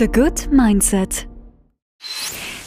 The Good Mindset.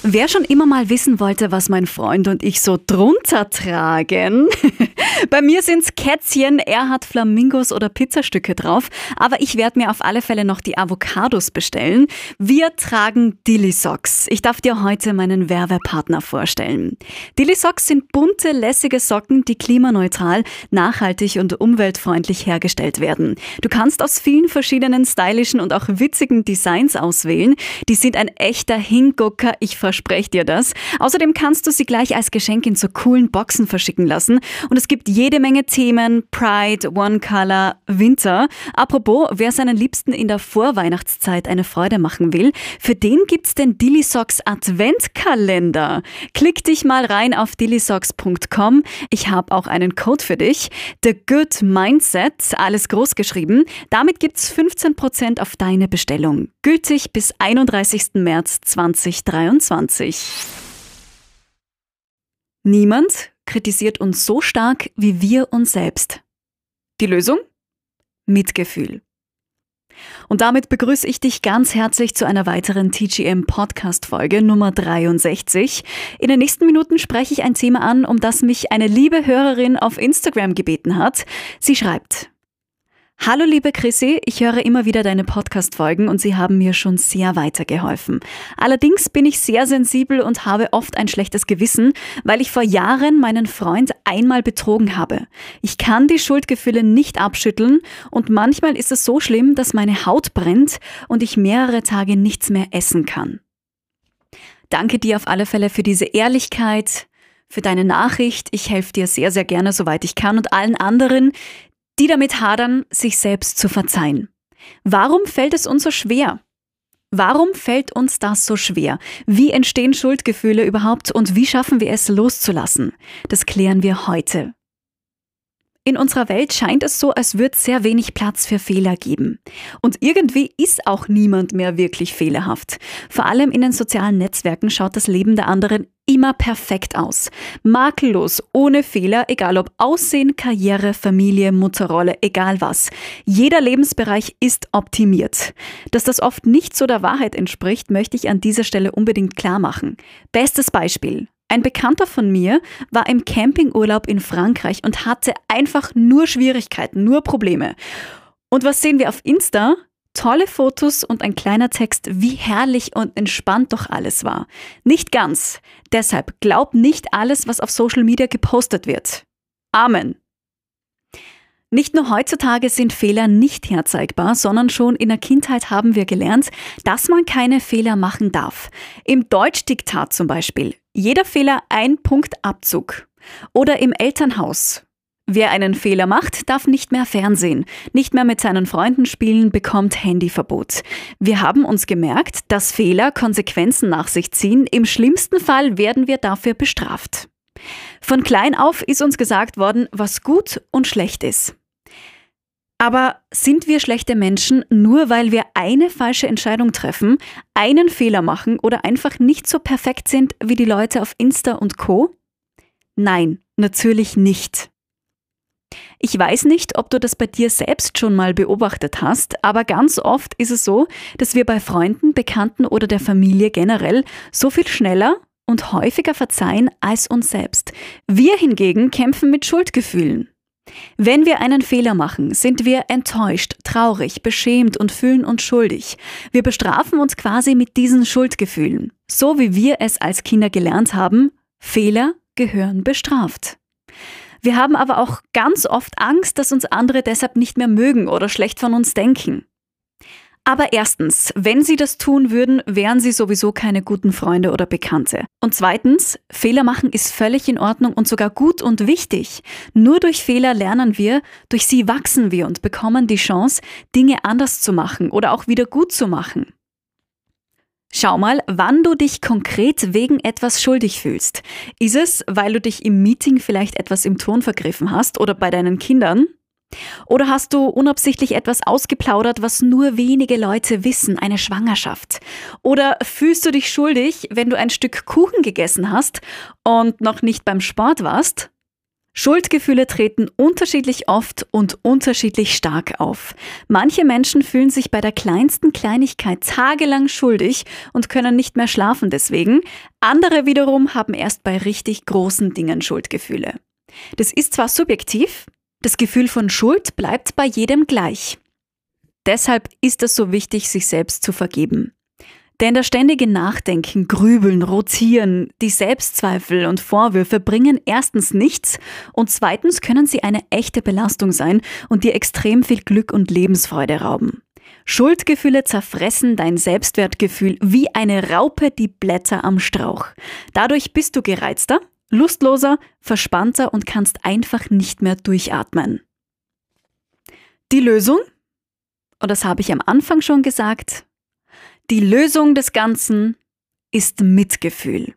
Wer schon immer mal wissen wollte, was mein Freund und ich so drunter tragen, bei mir sind's Kätzchen, er hat Flamingos oder Pizzastücke drauf, aber ich werde mir auf alle Fälle noch die Avocados bestellen. Wir tragen Dilly Socks. Ich darf dir heute meinen Werbepartner vorstellen. Dilly Socks sind bunte, lässige Socken, die klimaneutral, nachhaltig und umweltfreundlich hergestellt werden. Du kannst aus vielen verschiedenen stylischen und auch witzigen Designs auswählen. Die sind ein echter Hingucker, ich verspreche dir das. Außerdem kannst du sie gleich als Geschenk in so coolen Boxen verschicken lassen und es gibt jede Menge Themen, Pride, One Color, Winter. Apropos, wer seinen Liebsten in der Vorweihnachtszeit eine Freude machen will, für den gibt's den Dilly Socks Adventkalender. Klick dich mal rein auf dillysocks.com. Ich habe auch einen Code für dich. The Good Mindset, alles groß geschrieben. Damit gibt's 15% auf deine Bestellung. Gültig bis 31. März 2023. Niemand kritisiert uns so stark wie wir uns selbst. Die Lösung? Mitgefühl. Und damit begrüße ich dich ganz herzlich zu einer weiteren TGM Podcast Folge Nummer 63. In den nächsten Minuten spreche ich ein Thema an, um das mich eine liebe Hörerin auf Instagram gebeten hat. Sie schreibt, Hallo liebe Chrissy, ich höre immer wieder deine Podcast-Folgen und sie haben mir schon sehr weitergeholfen. Allerdings bin ich sehr sensibel und habe oft ein schlechtes Gewissen, weil ich vor Jahren meinen Freund einmal betrogen habe. Ich kann die Schuldgefühle nicht abschütteln und manchmal ist es so schlimm, dass meine Haut brennt und ich mehrere Tage nichts mehr essen kann. Danke dir auf alle Fälle für diese Ehrlichkeit, für deine Nachricht. Ich helfe dir sehr, sehr gerne, soweit ich kann und allen anderen, die damit hadern, sich selbst zu verzeihen. Warum fällt es uns so schwer? Warum fällt uns das so schwer? Wie entstehen Schuldgefühle überhaupt und wie schaffen wir es loszulassen? Das klären wir heute. In unserer Welt scheint es so, als würde sehr wenig Platz für Fehler geben. Und irgendwie ist auch niemand mehr wirklich fehlerhaft. Vor allem in den sozialen Netzwerken schaut das Leben der anderen immer perfekt aus. Makellos, ohne Fehler, egal ob Aussehen, Karriere, Familie, Mutterrolle, egal was. Jeder Lebensbereich ist optimiert. Dass das oft nicht so der Wahrheit entspricht, möchte ich an dieser Stelle unbedingt klar machen. Bestes Beispiel. Ein Bekannter von mir war im Campingurlaub in Frankreich und hatte einfach nur Schwierigkeiten, nur Probleme. Und was sehen wir auf Insta? Tolle Fotos und ein kleiner Text, wie herrlich und entspannt doch alles war. Nicht ganz. Deshalb glaub nicht alles, was auf Social Media gepostet wird. Amen. Nicht nur heutzutage sind Fehler nicht herzeigbar, sondern schon in der Kindheit haben wir gelernt, dass man keine Fehler machen darf. Im Deutschdiktat zum Beispiel. Jeder Fehler ein Punkt Abzug. Oder im Elternhaus. Wer einen Fehler macht, darf nicht mehr Fernsehen, nicht mehr mit seinen Freunden spielen, bekommt Handyverbot. Wir haben uns gemerkt, dass Fehler Konsequenzen nach sich ziehen. Im schlimmsten Fall werden wir dafür bestraft. Von klein auf ist uns gesagt worden, was gut und schlecht ist. Aber sind wir schlechte Menschen nur, weil wir eine falsche Entscheidung treffen, einen Fehler machen oder einfach nicht so perfekt sind wie die Leute auf Insta und Co? Nein, natürlich nicht. Ich weiß nicht, ob du das bei dir selbst schon mal beobachtet hast, aber ganz oft ist es so, dass wir bei Freunden, Bekannten oder der Familie generell so viel schneller und häufiger verzeihen als uns selbst. Wir hingegen kämpfen mit Schuldgefühlen. Wenn wir einen Fehler machen, sind wir enttäuscht, traurig, beschämt und fühlen uns schuldig. Wir bestrafen uns quasi mit diesen Schuldgefühlen. So wie wir es als Kinder gelernt haben, Fehler gehören bestraft. Wir haben aber auch ganz oft Angst, dass uns andere deshalb nicht mehr mögen oder schlecht von uns denken. Aber erstens, wenn sie das tun würden, wären sie sowieso keine guten Freunde oder Bekannte. Und zweitens, Fehler machen ist völlig in Ordnung und sogar gut und wichtig. Nur durch Fehler lernen wir, durch sie wachsen wir und bekommen die Chance, Dinge anders zu machen oder auch wieder gut zu machen. Schau mal, wann du dich konkret wegen etwas schuldig fühlst. Ist es, weil du dich im Meeting vielleicht etwas im Ton vergriffen hast oder bei deinen Kindern? Oder hast du unabsichtlich etwas ausgeplaudert, was nur wenige Leute wissen, eine Schwangerschaft? Oder fühlst du dich schuldig, wenn du ein Stück Kuchen gegessen hast und noch nicht beim Sport warst? Schuldgefühle treten unterschiedlich oft und unterschiedlich stark auf. Manche Menschen fühlen sich bei der kleinsten Kleinigkeit tagelang schuldig und können nicht mehr schlafen deswegen. Andere wiederum haben erst bei richtig großen Dingen Schuldgefühle. Das ist zwar subjektiv, das Gefühl von Schuld bleibt bei jedem gleich. Deshalb ist es so wichtig, sich selbst zu vergeben. Denn das ständige Nachdenken, Grübeln, Rotieren, die Selbstzweifel und Vorwürfe bringen erstens nichts und zweitens können sie eine echte Belastung sein und dir extrem viel Glück und Lebensfreude rauben. Schuldgefühle zerfressen dein Selbstwertgefühl wie eine Raupe die Blätter am Strauch. Dadurch bist du gereizter, lustloser, verspannter und kannst einfach nicht mehr durchatmen. Die Lösung? Und das habe ich am Anfang schon gesagt, die Lösung des Ganzen ist Mitgefühl.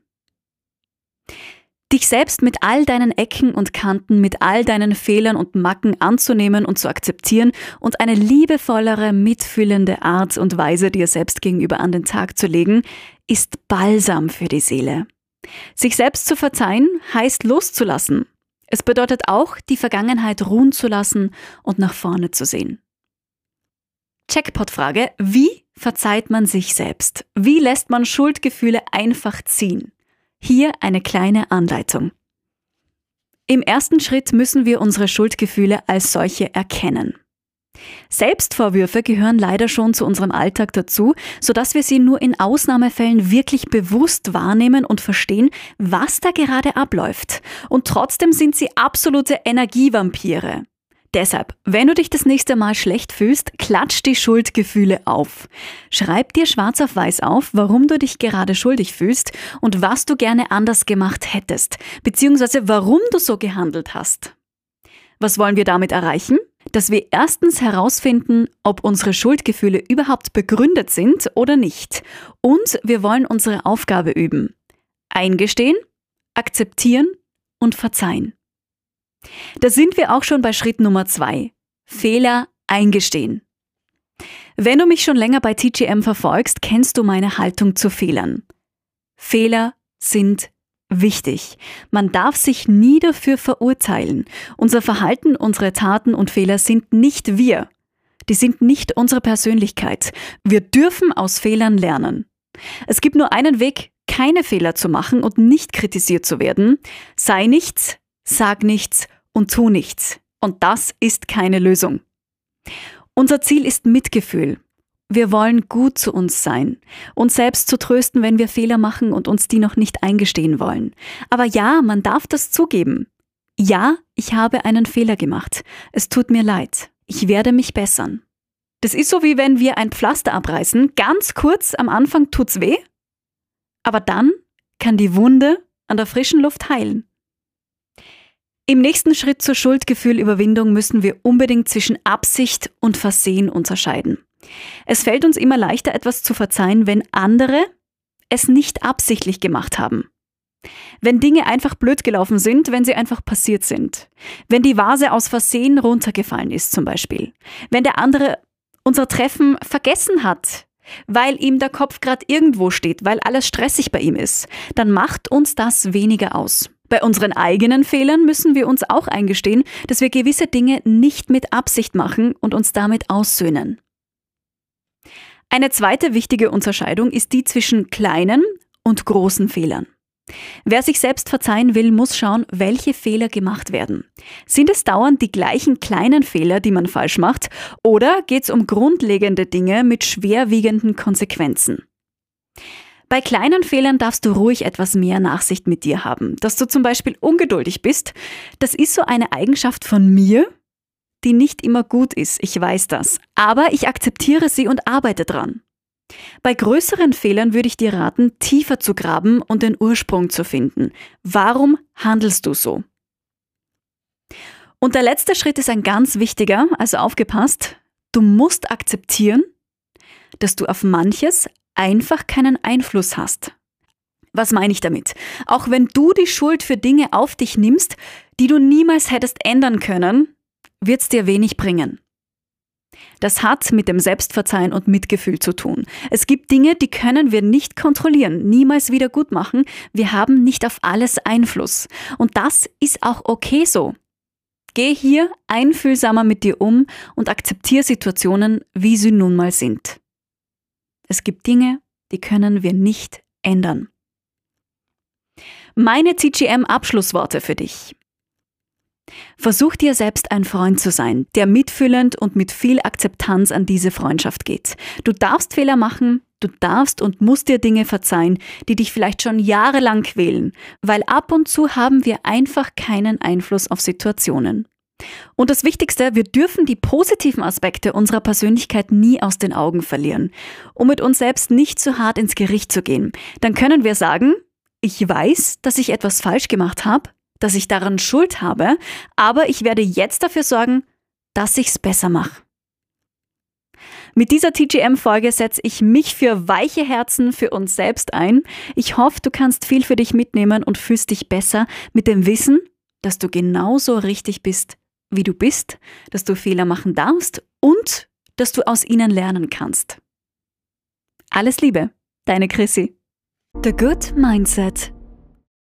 Dich selbst mit all deinen Ecken und Kanten, mit all deinen Fehlern und Macken anzunehmen und zu akzeptieren und eine liebevollere, mitfühlende Art und Weise dir selbst gegenüber an den Tag zu legen, ist Balsam für die Seele. Sich selbst zu verzeihen heißt loszulassen. Es bedeutet auch, die Vergangenheit ruhen zu lassen und nach vorne zu sehen. Checkpot-Frage. Wie verzeiht man sich selbst? Wie lässt man Schuldgefühle einfach ziehen? Hier eine kleine Anleitung. Im ersten Schritt müssen wir unsere Schuldgefühle als solche erkennen. Selbstvorwürfe gehören leider schon zu unserem Alltag dazu, sodass wir sie nur in Ausnahmefällen wirklich bewusst wahrnehmen und verstehen, was da gerade abläuft. Und trotzdem sind sie absolute Energievampire. Deshalb, wenn du dich das nächste Mal schlecht fühlst, klatsch die Schuldgefühle auf. Schreib dir schwarz auf weiß auf, warum du dich gerade schuldig fühlst und was du gerne anders gemacht hättest, beziehungsweise warum du so gehandelt hast. Was wollen wir damit erreichen? Dass wir erstens herausfinden, ob unsere Schuldgefühle überhaupt begründet sind oder nicht. Und wir wollen unsere Aufgabe üben. Eingestehen, akzeptieren und verzeihen. Da sind wir auch schon bei Schritt Nummer zwei. Fehler eingestehen. Wenn du mich schon länger bei TGM verfolgst, kennst du meine Haltung zu Fehlern. Fehler sind wichtig. Man darf sich nie dafür verurteilen. Unser Verhalten, unsere Taten und Fehler sind nicht wir. Die sind nicht unsere Persönlichkeit. Wir dürfen aus Fehlern lernen. Es gibt nur einen Weg, keine Fehler zu machen und nicht kritisiert zu werden. Sei nichts, sag nichts und tu nichts. Und das ist keine Lösung. Unser Ziel ist Mitgefühl. Wir wollen gut zu uns sein, uns selbst zu trösten, wenn wir Fehler machen und uns die noch nicht eingestehen wollen. Aber ja, man darf das zugeben. Ja, ich habe einen Fehler gemacht. Es tut mir leid. Ich werde mich bessern. Das ist so wie wenn wir ein Pflaster abreißen. Ganz kurz am Anfang tut's weh, aber dann kann die Wunde an der frischen Luft heilen. Im nächsten Schritt zur Schuldgefühlüberwindung müssen wir unbedingt zwischen Absicht und Versehen unterscheiden. Es fällt uns immer leichter, etwas zu verzeihen, wenn andere es nicht absichtlich gemacht haben. Wenn Dinge einfach blöd gelaufen sind, wenn sie einfach passiert sind. Wenn die Vase aus Versehen runtergefallen ist zum Beispiel. Wenn der andere unser Treffen vergessen hat, weil ihm der Kopf gerade irgendwo steht, weil alles stressig bei ihm ist, dann macht uns das weniger aus. Bei unseren eigenen Fehlern müssen wir uns auch eingestehen, dass wir gewisse Dinge nicht mit Absicht machen und uns damit aussöhnen. Eine zweite wichtige Unterscheidung ist die zwischen kleinen und großen Fehlern. Wer sich selbst verzeihen will, muss schauen, welche Fehler gemacht werden. Sind es dauernd die gleichen kleinen Fehler, die man falsch macht, oder geht es um grundlegende Dinge mit schwerwiegenden Konsequenzen? Bei kleinen Fehlern darfst du ruhig etwas mehr Nachsicht mit dir haben. Dass du zum Beispiel ungeduldig bist, das ist so eine Eigenschaft von mir, die nicht immer gut ist, ich weiß das. Aber ich akzeptiere sie und arbeite dran. Bei größeren Fehlern würde ich dir raten, tiefer zu graben und den Ursprung zu finden. Warum handelst du so? Und der letzte Schritt ist ein ganz wichtiger, also aufgepasst. Du musst akzeptieren, dass du auf manches einfach keinen Einfluss hast. Was meine ich damit? Auch wenn du die Schuld für Dinge auf dich nimmst, die du niemals hättest ändern können, wird es dir wenig bringen. Das hat mit dem Selbstverzeihen und Mitgefühl zu tun. Es gibt Dinge, die können wir nicht kontrollieren, niemals wieder gut machen. Wir haben nicht auf alles Einfluss. Und das ist auch okay so. Geh hier einfühlsamer mit dir um und akzeptiere Situationen, wie sie nun mal sind. Es gibt Dinge, die können wir nicht ändern. Meine CGM-Abschlussworte für dich. Versuch dir selbst ein Freund zu sein, der mitfühlend und mit viel Akzeptanz an diese Freundschaft geht. Du darfst Fehler machen, du darfst und musst dir Dinge verzeihen, die dich vielleicht schon jahrelang quälen, weil ab und zu haben wir einfach keinen Einfluss auf Situationen. Und das Wichtigste, wir dürfen die positiven Aspekte unserer Persönlichkeit nie aus den Augen verlieren, um mit uns selbst nicht zu hart ins Gericht zu gehen. Dann können wir sagen, ich weiß, dass ich etwas falsch gemacht habe, dass ich daran Schuld habe, aber ich werde jetzt dafür sorgen, dass ich es besser mache. Mit dieser TGM-Folge setze ich mich für weiche Herzen für uns selbst ein. Ich hoffe, du kannst viel für dich mitnehmen und fühlst dich besser mit dem Wissen, dass du genauso richtig bist, wie du bist, dass du Fehler machen darfst und dass du aus ihnen lernen kannst. Alles Liebe, deine Chrissy. The Good Mindset